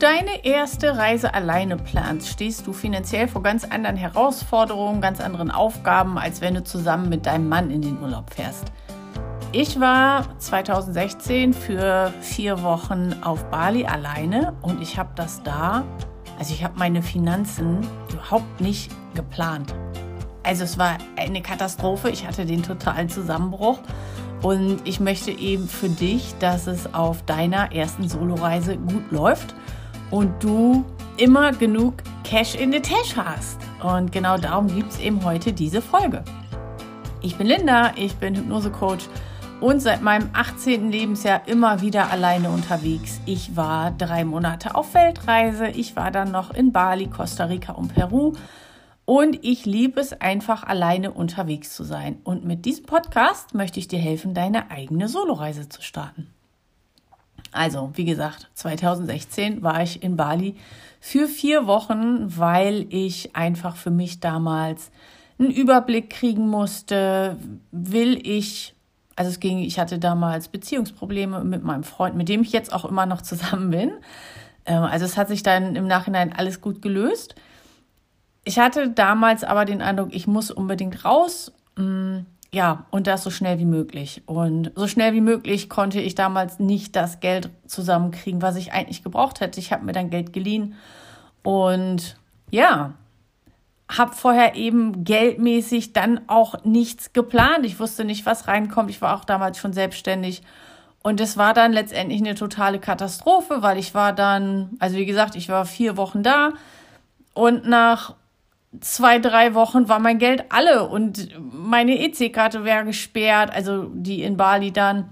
deine erste Reise alleine planst, stehst du finanziell vor ganz anderen Herausforderungen, ganz anderen Aufgaben, als wenn du zusammen mit deinem Mann in den Urlaub fährst. Ich war 2016 für vier Wochen auf Bali alleine und ich habe das da, also ich habe meine Finanzen überhaupt nicht geplant. Also es war eine Katastrophe, ich hatte den totalen Zusammenbruch und ich möchte eben für dich, dass es auf deiner ersten Soloreise gut läuft und du immer genug Cash in the Tash hast. Und genau darum gibt es eben heute diese Folge. Ich bin Linda, ich bin Hypnosecoach und seit meinem 18. Lebensjahr immer wieder alleine unterwegs. Ich war drei Monate auf Weltreise, ich war dann noch in Bali, Costa Rica und Peru und ich liebe es einfach alleine unterwegs zu sein. Und mit diesem Podcast möchte ich dir helfen, deine eigene Soloreise zu starten. Also, wie gesagt, 2016 war ich in Bali für vier Wochen, weil ich einfach für mich damals einen Überblick kriegen musste. Will ich, also es ging, ich hatte damals Beziehungsprobleme mit meinem Freund, mit dem ich jetzt auch immer noch zusammen bin. Ähm, also es hat sich dann im Nachhinein alles gut gelöst. Ich hatte damals aber den Eindruck, ich muss unbedingt raus. Ja, und das so schnell wie möglich. Und so schnell wie möglich konnte ich damals nicht das Geld zusammenkriegen, was ich eigentlich gebraucht hätte. Ich habe mir dann Geld geliehen und ja, habe vorher eben geldmäßig dann auch nichts geplant. Ich wusste nicht, was reinkommt. Ich war auch damals schon selbstständig. Und es war dann letztendlich eine totale Katastrophe, weil ich war dann, also wie gesagt, ich war vier Wochen da und nach zwei, drei Wochen war mein Geld alle und meine EC-Karte wäre gesperrt, also die in Bali dann.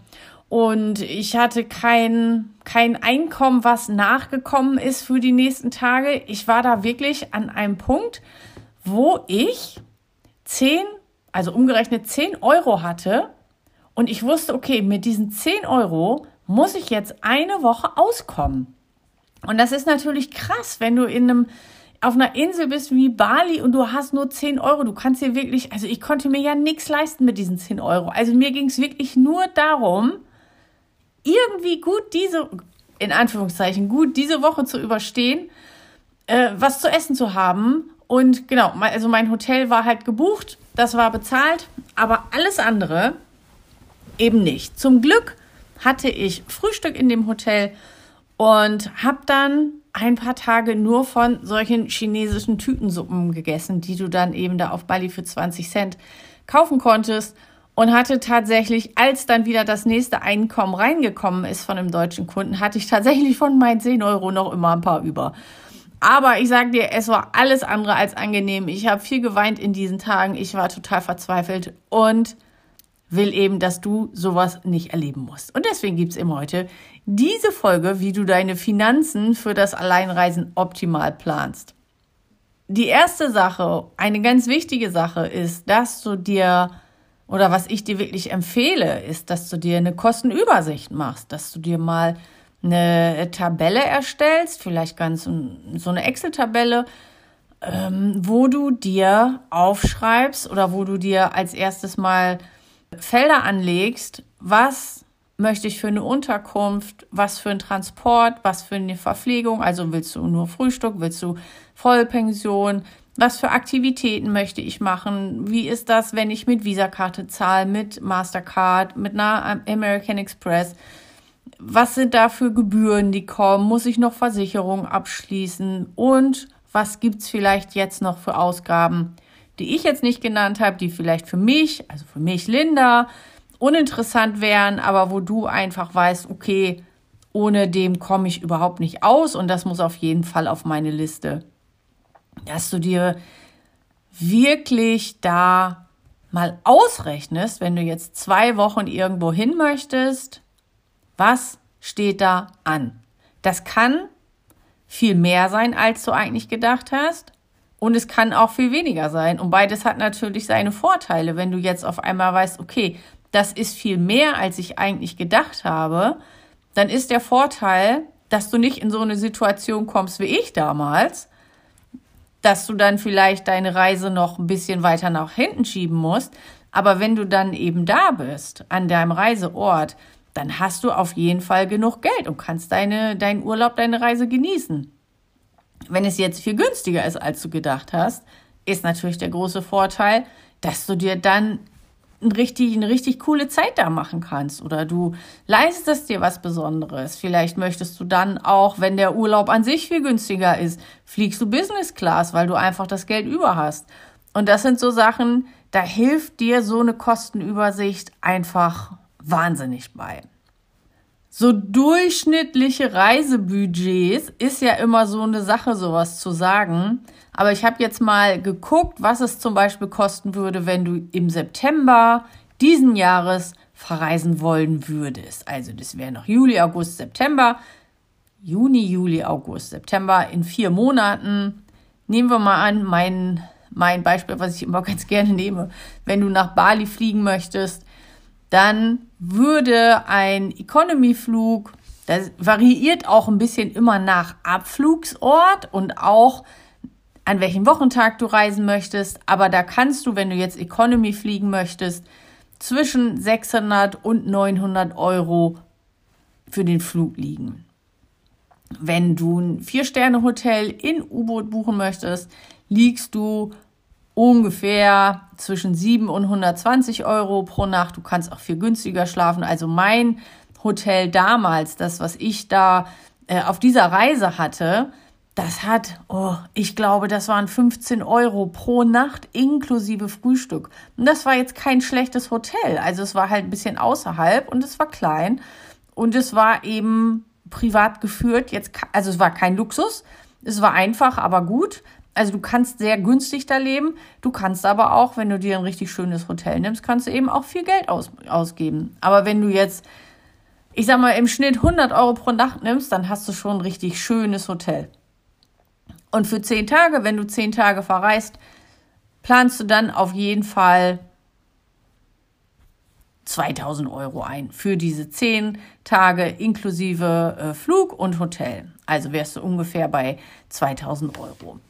Und ich hatte kein, kein Einkommen, was nachgekommen ist für die nächsten Tage. Ich war da wirklich an einem Punkt, wo ich zehn, also umgerechnet zehn Euro hatte. Und ich wusste, okay, mit diesen zehn Euro muss ich jetzt eine Woche auskommen. Und das ist natürlich krass, wenn du in einem auf einer Insel bist wie Bali und du hast nur 10 Euro, du kannst dir wirklich, also ich konnte mir ja nichts leisten mit diesen 10 Euro. Also mir ging es wirklich nur darum, irgendwie gut diese, in Anführungszeichen, gut diese Woche zu überstehen, äh, was zu essen zu haben. Und genau, also mein Hotel war halt gebucht, das war bezahlt, aber alles andere eben nicht. Zum Glück hatte ich Frühstück in dem Hotel und habe dann ein paar Tage nur von solchen chinesischen Tütensuppen gegessen, die du dann eben da auf Bali für 20 Cent kaufen konntest und hatte tatsächlich, als dann wieder das nächste Einkommen reingekommen ist von einem deutschen Kunden, hatte ich tatsächlich von meinen 10 Euro noch immer ein paar über. Aber ich sag dir, es war alles andere als angenehm. Ich habe viel geweint in diesen Tagen. Ich war total verzweifelt und will eben, dass du sowas nicht erleben musst. Und deswegen gibt's eben heute diese Folge, wie du deine Finanzen für das Alleinreisen optimal planst. Die erste Sache, eine ganz wichtige Sache ist, dass du dir oder was ich dir wirklich empfehle, ist, dass du dir eine Kostenübersicht machst, dass du dir mal eine Tabelle erstellst, vielleicht ganz so eine Excel-Tabelle, ähm, wo du dir aufschreibst oder wo du dir als erstes mal Felder anlegst, was möchte ich für eine Unterkunft, was für ein Transport, was für eine Verpflegung, also willst du nur Frühstück, willst du Vollpension, was für Aktivitäten möchte ich machen, wie ist das, wenn ich mit Visakarte zahle, mit Mastercard, mit einer American Express, was sind da für Gebühren, die kommen, muss ich noch Versicherungen abschließen? Und was gibt's vielleicht jetzt noch für Ausgaben, die ich jetzt nicht genannt habe, die vielleicht für mich, also für mich Linda, uninteressant wären, aber wo du einfach weißt, okay, ohne dem komme ich überhaupt nicht aus und das muss auf jeden Fall auf meine Liste. Dass du dir wirklich da mal ausrechnest, wenn du jetzt zwei Wochen irgendwo hin möchtest, was steht da an? Das kann viel mehr sein, als du eigentlich gedacht hast. Und es kann auch viel weniger sein. Und beides hat natürlich seine Vorteile. Wenn du jetzt auf einmal weißt, okay, das ist viel mehr, als ich eigentlich gedacht habe, dann ist der Vorteil, dass du nicht in so eine Situation kommst wie ich damals, dass du dann vielleicht deine Reise noch ein bisschen weiter nach hinten schieben musst. Aber wenn du dann eben da bist, an deinem Reiseort, dann hast du auf jeden Fall genug Geld und kannst deine, deinen Urlaub, deine Reise genießen. Wenn es jetzt viel günstiger ist, als du gedacht hast, ist natürlich der große Vorteil, dass du dir dann ein richtig, eine richtig coole Zeit da machen kannst oder du leistest dir was Besonderes. Vielleicht möchtest du dann auch, wenn der Urlaub an sich viel günstiger ist, fliegst du Business Class, weil du einfach das Geld über hast. Und das sind so Sachen, da hilft dir so eine Kostenübersicht einfach wahnsinnig bei. So durchschnittliche Reisebudgets ist ja immer so eine Sache, sowas zu sagen. Aber ich habe jetzt mal geguckt, was es zum Beispiel kosten würde, wenn du im September diesen Jahres verreisen wollen würdest. Also das wäre noch Juli, August, September. Juni, Juli, August, September in vier Monaten. Nehmen wir mal an, mein, mein Beispiel, was ich immer ganz gerne nehme. Wenn du nach Bali fliegen möchtest, dann würde ein Economy-Flug, das variiert auch ein bisschen immer nach Abflugsort und auch an welchem Wochentag du reisen möchtest, aber da kannst du, wenn du jetzt Economy fliegen möchtest, zwischen 600 und 900 Euro für den Flug liegen. Wenn du ein Vier-Sterne-Hotel in U-Boot buchen möchtest, liegst du ungefähr zwischen 7 und 120 Euro pro Nacht. Du kannst auch viel günstiger schlafen. Also mein Hotel damals, das, was ich da äh, auf dieser Reise hatte, das hat, oh, ich glaube, das waren 15 Euro pro Nacht inklusive Frühstück. Und das war jetzt kein schlechtes Hotel. Also es war halt ein bisschen außerhalb und es war klein und es war eben privat geführt. Jetzt, also es war kein Luxus. Es war einfach, aber gut. Also du kannst sehr günstig da leben. Du kannst aber auch, wenn du dir ein richtig schönes Hotel nimmst, kannst du eben auch viel Geld aus, ausgeben. Aber wenn du jetzt, ich sag mal, im Schnitt 100 Euro pro Nacht nimmst, dann hast du schon ein richtig schönes Hotel. Und für zehn Tage, wenn du zehn Tage verreist, planst du dann auf jeden Fall 2000 Euro ein für diese zehn Tage inklusive äh, Flug und Hotel. Also wärst du ungefähr bei 2000 Euro.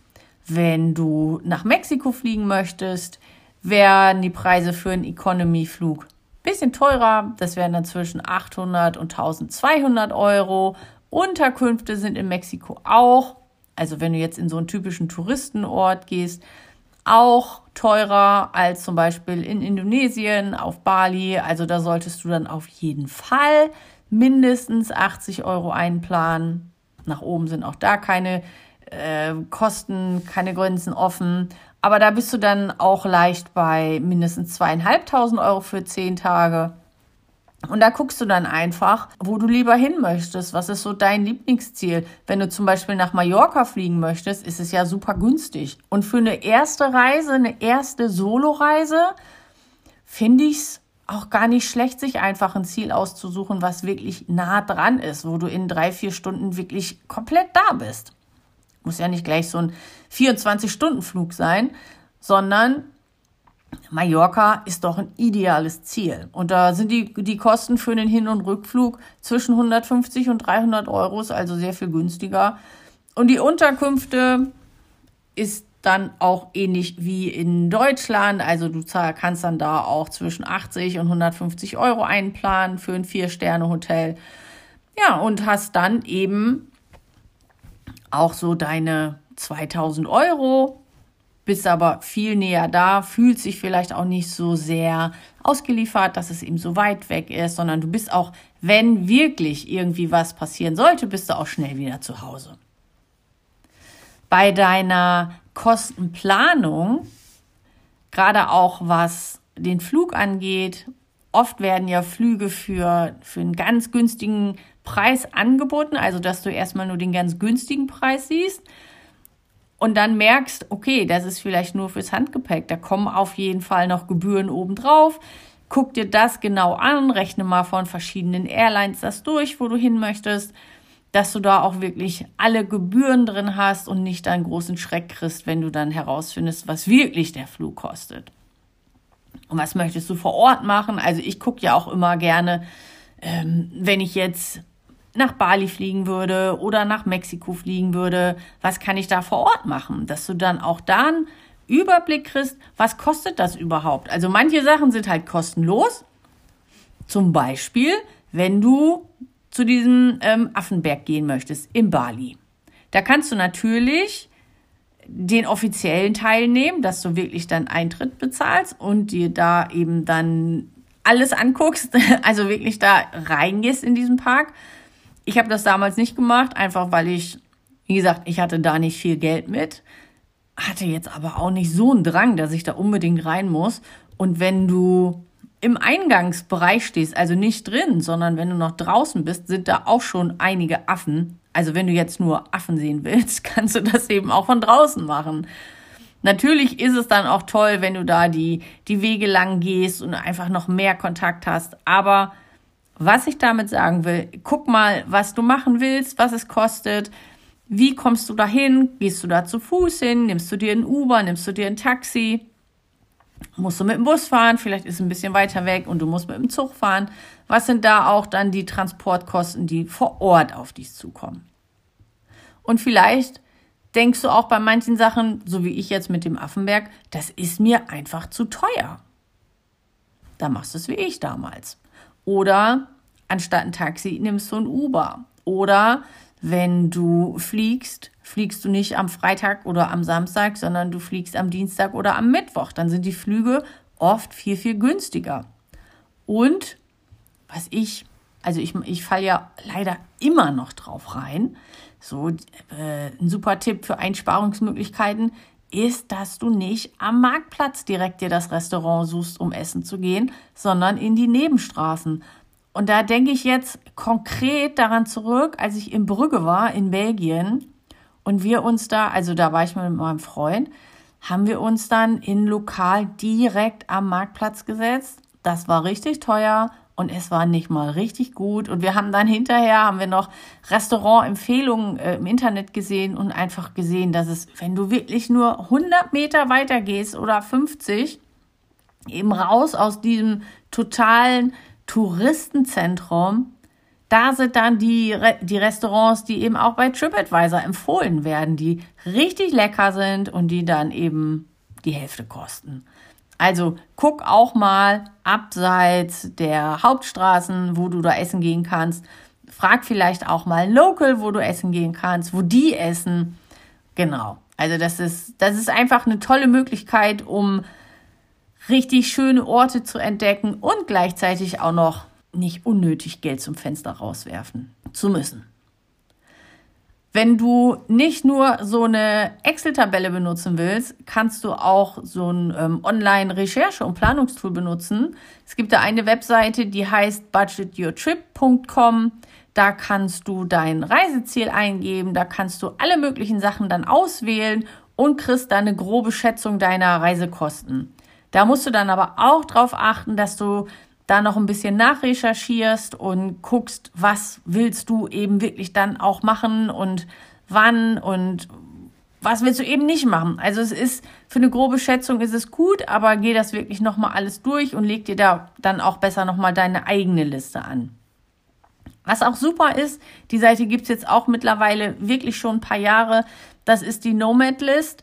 Wenn du nach Mexiko fliegen möchtest, wären die Preise für einen Economy-Flug bisschen teurer. Das wären dann zwischen 800 und 1200 Euro. Unterkünfte sind in Mexiko auch, also wenn du jetzt in so einen typischen Touristenort gehst, auch teurer als zum Beispiel in Indonesien, auf Bali. Also da solltest du dann auf jeden Fall mindestens 80 Euro einplanen. Nach oben sind auch da keine äh, Kosten, keine Grenzen offen. Aber da bist du dann auch leicht bei mindestens zweieinhalbtausend Euro für zehn Tage. Und da guckst du dann einfach, wo du lieber hin möchtest. Was ist so dein Lieblingsziel? Wenn du zum Beispiel nach Mallorca fliegen möchtest, ist es ja super günstig. Und für eine erste Reise, eine erste Solo-Reise, finde ich es auch gar nicht schlecht, sich einfach ein Ziel auszusuchen, was wirklich nah dran ist, wo du in drei, vier Stunden wirklich komplett da bist. Muss ja nicht gleich so ein 24-Stunden-Flug sein, sondern Mallorca ist doch ein ideales Ziel. Und da sind die, die Kosten für den Hin- und Rückflug zwischen 150 und 300 Euro, also sehr viel günstiger. Und die Unterkünfte ist dann auch ähnlich wie in Deutschland. Also du kannst dann da auch zwischen 80 und 150 Euro einplanen für ein Vier-Sterne-Hotel. Ja, und hast dann eben auch so deine 2000 Euro, bist aber viel näher da, fühlt sich vielleicht auch nicht so sehr ausgeliefert, dass es eben so weit weg ist, sondern du bist auch, wenn wirklich irgendwie was passieren sollte, bist du auch schnell wieder zu Hause. Bei deiner Kostenplanung, gerade auch was den Flug angeht, oft werden ja Flüge für, für einen ganz günstigen Preis angeboten, also dass du erstmal nur den ganz günstigen Preis siehst und dann merkst, okay, das ist vielleicht nur fürs Handgepäck, da kommen auf jeden Fall noch Gebühren obendrauf. Guck dir das genau an, rechne mal von verschiedenen Airlines das durch, wo du hin möchtest, dass du da auch wirklich alle Gebühren drin hast und nicht einen großen Schreck kriegst, wenn du dann herausfindest, was wirklich der Flug kostet. Und was möchtest du vor Ort machen? Also ich gucke ja auch immer gerne, ähm, wenn ich jetzt nach Bali fliegen würde oder nach Mexiko fliegen würde, was kann ich da vor Ort machen? Dass du dann auch da einen Überblick kriegst, was kostet das überhaupt? Also manche Sachen sind halt kostenlos. Zum Beispiel wenn du zu diesem ähm, Affenberg gehen möchtest, in Bali. Da kannst du natürlich den offiziellen Teil nehmen, dass du wirklich dann Eintritt bezahlst und dir da eben dann alles anguckst, also wirklich da reingehst in diesen Park. Ich habe das damals nicht gemacht, einfach weil ich, wie gesagt, ich hatte da nicht viel Geld mit, hatte jetzt aber auch nicht so einen Drang, dass ich da unbedingt rein muss. Und wenn du im Eingangsbereich stehst, also nicht drin, sondern wenn du noch draußen bist, sind da auch schon einige Affen. Also wenn du jetzt nur Affen sehen willst, kannst du das eben auch von draußen machen. Natürlich ist es dann auch toll, wenn du da die, die Wege lang gehst und einfach noch mehr Kontakt hast. Aber was ich damit sagen will, guck mal, was du machen willst, was es kostet. Wie kommst du dahin? Gehst du da zu Fuß hin? Nimmst du dir ein Uber? Nimmst du dir ein Taxi? musst du mit dem Bus fahren, vielleicht ist es ein bisschen weiter weg und du musst mit dem Zug fahren. Was sind da auch dann die Transportkosten, die vor Ort auf dich zukommen? Und vielleicht denkst du auch bei manchen Sachen, so wie ich jetzt mit dem Affenberg, das ist mir einfach zu teuer. Da machst du es wie ich damals. Oder anstatt ein Taxi nimmst du ein Uber. Oder wenn du fliegst, fliegst du nicht am Freitag oder am Samstag, sondern du fliegst am Dienstag oder am Mittwoch. Dann sind die Flüge oft viel, viel günstiger. Und was ich, also ich, ich falle ja leider immer noch drauf rein. So, äh, ein super Tipp für Einsparungsmöglichkeiten ist, dass du nicht am Marktplatz direkt dir das Restaurant suchst, um essen zu gehen, sondern in die Nebenstraßen. Und da denke ich jetzt konkret daran zurück, als ich in Brügge war, in Belgien, und wir uns da, also da war ich mit meinem Freund, haben wir uns dann in Lokal direkt am Marktplatz gesetzt. Das war richtig teuer und es war nicht mal richtig gut. Und wir haben dann hinterher, haben wir noch Restaurantempfehlungen äh, im Internet gesehen und einfach gesehen, dass es, wenn du wirklich nur 100 Meter weiter gehst oder 50, eben raus aus diesem totalen Touristenzentrum, da sind dann die, die Restaurants, die eben auch bei TripAdvisor empfohlen werden, die richtig lecker sind und die dann eben die Hälfte kosten. Also guck auch mal abseits der Hauptstraßen, wo du da essen gehen kannst. Frag vielleicht auch mal Local, wo du essen gehen kannst, wo die essen. Genau. Also das ist, das ist einfach eine tolle Möglichkeit, um richtig schöne Orte zu entdecken und gleichzeitig auch noch nicht unnötig Geld zum Fenster rauswerfen zu müssen. Wenn du nicht nur so eine Excel-Tabelle benutzen willst, kannst du auch so ein ähm, Online-Recherche- und Planungstool benutzen. Es gibt da eine Webseite, die heißt budgetyourtrip.com. Da kannst du dein Reiseziel eingeben, da kannst du alle möglichen Sachen dann auswählen und kriegst dann eine grobe Schätzung deiner Reisekosten. Da musst du dann aber auch darauf achten, dass du da noch ein bisschen nachrecherchierst und guckst, was willst du eben wirklich dann auch machen und wann und was willst du eben nicht machen. Also es ist für eine grobe Schätzung ist es gut, aber geh das wirklich noch mal alles durch und leg dir da dann auch besser noch mal deine eigene Liste an. Was auch super ist, die Seite gibt's jetzt auch mittlerweile wirklich schon ein paar Jahre. Das ist die Nomad List.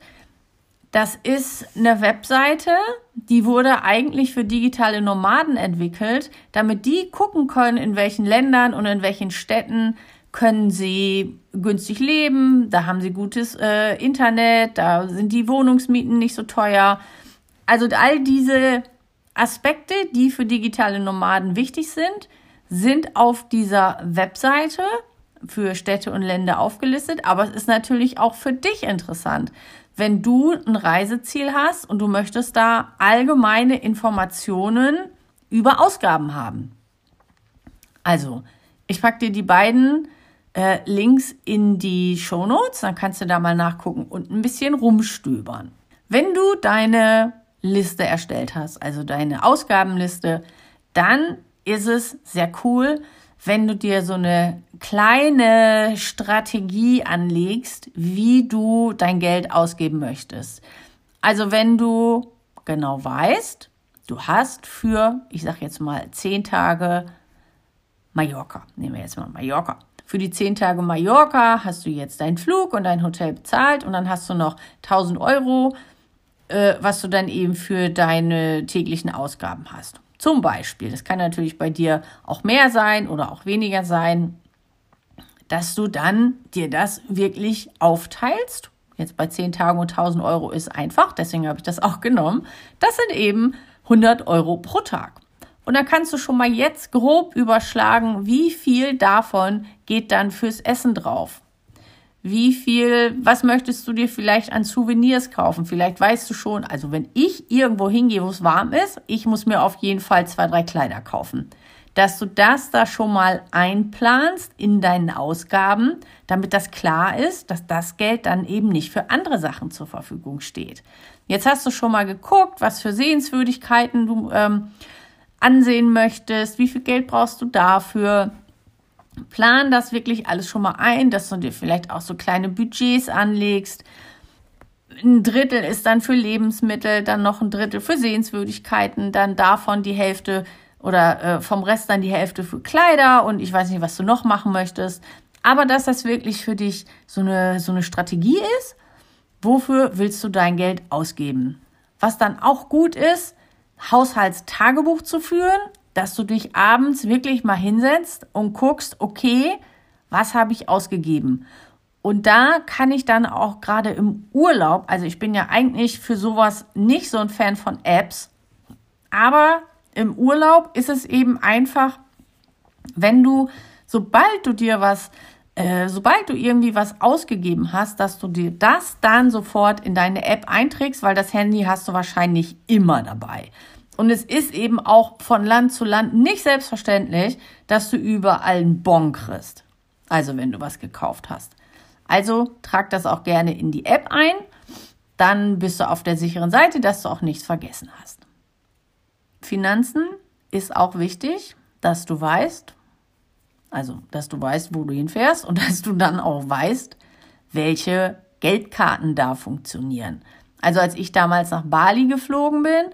Das ist eine Webseite, die wurde eigentlich für digitale Nomaden entwickelt, damit die gucken können, in welchen Ländern und in welchen Städten können sie günstig leben, da haben sie gutes äh, Internet, da sind die Wohnungsmieten nicht so teuer. Also all diese Aspekte, die für digitale Nomaden wichtig sind, sind auf dieser Webseite für Städte und Länder aufgelistet, aber es ist natürlich auch für dich interessant wenn du ein Reiseziel hast und du möchtest da allgemeine Informationen über Ausgaben haben. Also, ich packe dir die beiden äh, Links in die Show Notes, dann kannst du da mal nachgucken und ein bisschen rumstöbern. Wenn du deine Liste erstellt hast, also deine Ausgabenliste, dann ist es sehr cool, wenn du dir so eine kleine Strategie anlegst, wie du dein Geld ausgeben möchtest. Also wenn du genau weißt, du hast für, ich sag jetzt mal, zehn Tage Mallorca. Nehmen wir jetzt mal Mallorca. Für die zehn Tage Mallorca hast du jetzt deinen Flug und dein Hotel bezahlt und dann hast du noch 1000 Euro, äh, was du dann eben für deine täglichen Ausgaben hast. Zum Beispiel, das kann natürlich bei dir auch mehr sein oder auch weniger sein, dass du dann dir das wirklich aufteilst. Jetzt bei 10 Tagen und 1000 Euro ist einfach, deswegen habe ich das auch genommen. Das sind eben 100 Euro pro Tag. Und dann kannst du schon mal jetzt grob überschlagen, wie viel davon geht dann fürs Essen drauf. Wie viel, was möchtest du dir vielleicht an Souvenirs kaufen? Vielleicht weißt du schon, also wenn ich irgendwo hingehe, wo es warm ist, ich muss mir auf jeden Fall zwei, drei Kleider kaufen. Dass du das da schon mal einplanst in deinen Ausgaben, damit das klar ist, dass das Geld dann eben nicht für andere Sachen zur Verfügung steht. Jetzt hast du schon mal geguckt, was für Sehenswürdigkeiten du ähm, ansehen möchtest, wie viel Geld brauchst du dafür. Plan das wirklich alles schon mal ein, dass du dir vielleicht auch so kleine Budgets anlegst. Ein Drittel ist dann für Lebensmittel, dann noch ein Drittel für Sehenswürdigkeiten, dann davon die Hälfte oder äh, vom Rest dann die Hälfte für Kleider und ich weiß nicht, was du noch machen möchtest. Aber dass das wirklich für dich so eine, so eine Strategie ist, wofür willst du dein Geld ausgeben? Was dann auch gut ist, Haushaltstagebuch zu führen, dass du dich abends wirklich mal hinsetzt und guckst, okay, was habe ich ausgegeben? Und da kann ich dann auch gerade im Urlaub, also ich bin ja eigentlich für sowas nicht so ein Fan von Apps, aber im Urlaub ist es eben einfach, wenn du, sobald du dir was, äh, sobald du irgendwie was ausgegeben hast, dass du dir das dann sofort in deine App einträgst, weil das Handy hast du wahrscheinlich immer dabei. Und es ist eben auch von Land zu Land nicht selbstverständlich, dass du überall einen Bon kriegst. Also wenn du was gekauft hast. Also trag das auch gerne in die App ein. Dann bist du auf der sicheren Seite, dass du auch nichts vergessen hast. Finanzen ist auch wichtig, dass du weißt, also dass du weißt, wo du hinfährst und dass du dann auch weißt, welche Geldkarten da funktionieren. Also als ich damals nach Bali geflogen bin,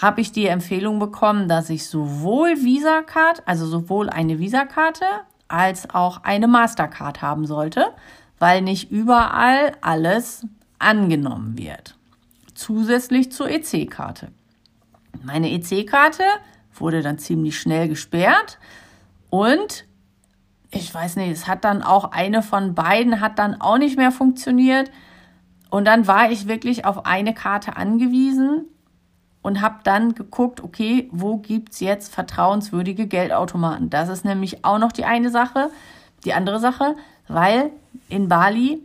habe ich die Empfehlung bekommen, dass ich sowohl Visa-Card, also sowohl eine Visa-Karte als auch eine Mastercard haben sollte, weil nicht überall alles angenommen wird. Zusätzlich zur EC-Karte. Meine EC-Karte wurde dann ziemlich schnell gesperrt und ich weiß nicht, es hat dann auch eine von beiden hat dann auch nicht mehr funktioniert. Und dann war ich wirklich auf eine Karte angewiesen und habe dann geguckt, okay, wo gibt's jetzt vertrauenswürdige Geldautomaten? Das ist nämlich auch noch die eine Sache, die andere Sache, weil in Bali,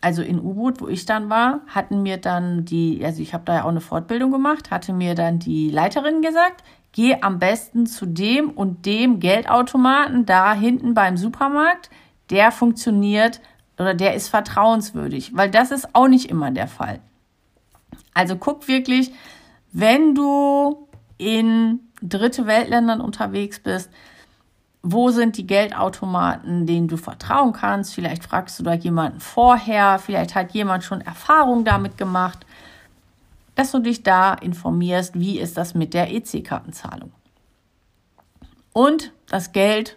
also in U-Boot, wo ich dann war, hatten mir dann die, also ich habe da ja auch eine Fortbildung gemacht, hatte mir dann die Leiterin gesagt, geh am besten zu dem und dem Geldautomaten da hinten beim Supermarkt, der funktioniert oder der ist vertrauenswürdig, weil das ist auch nicht immer der Fall. Also guck wirklich, wenn du in dritte Weltländern unterwegs bist, wo sind die Geldautomaten, denen du vertrauen kannst? Vielleicht fragst du da jemanden vorher, vielleicht hat jemand schon Erfahrung damit gemacht, dass du dich da informierst, wie ist das mit der EC-Kartenzahlung. Und das Geld,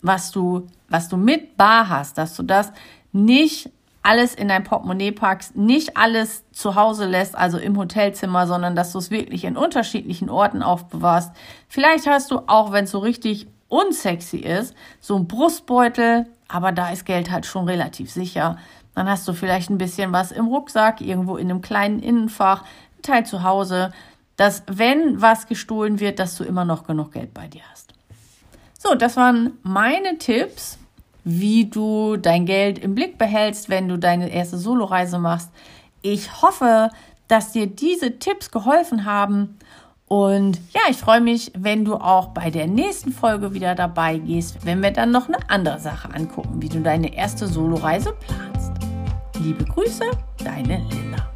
was du, was du mit bar hast, dass du das nicht alles in dein Portemonnaie packst, nicht alles zu Hause lässt, also im Hotelzimmer, sondern dass du es wirklich in unterschiedlichen Orten aufbewahrst. Vielleicht hast du auch, wenn es so richtig unsexy ist, so ein Brustbeutel, aber da ist Geld halt schon relativ sicher. Dann hast du vielleicht ein bisschen was im Rucksack, irgendwo in einem kleinen Innenfach, ein Teil zu Hause, dass wenn was gestohlen wird, dass du immer noch genug Geld bei dir hast. So, das waren meine Tipps wie du dein Geld im Blick behältst, wenn du deine erste Soloreise machst. Ich hoffe, dass dir diese Tipps geholfen haben. Und ja, ich freue mich, wenn du auch bei der nächsten Folge wieder dabei gehst, wenn wir dann noch eine andere Sache angucken, wie du deine erste Soloreise planst. Liebe Grüße, deine Lynn.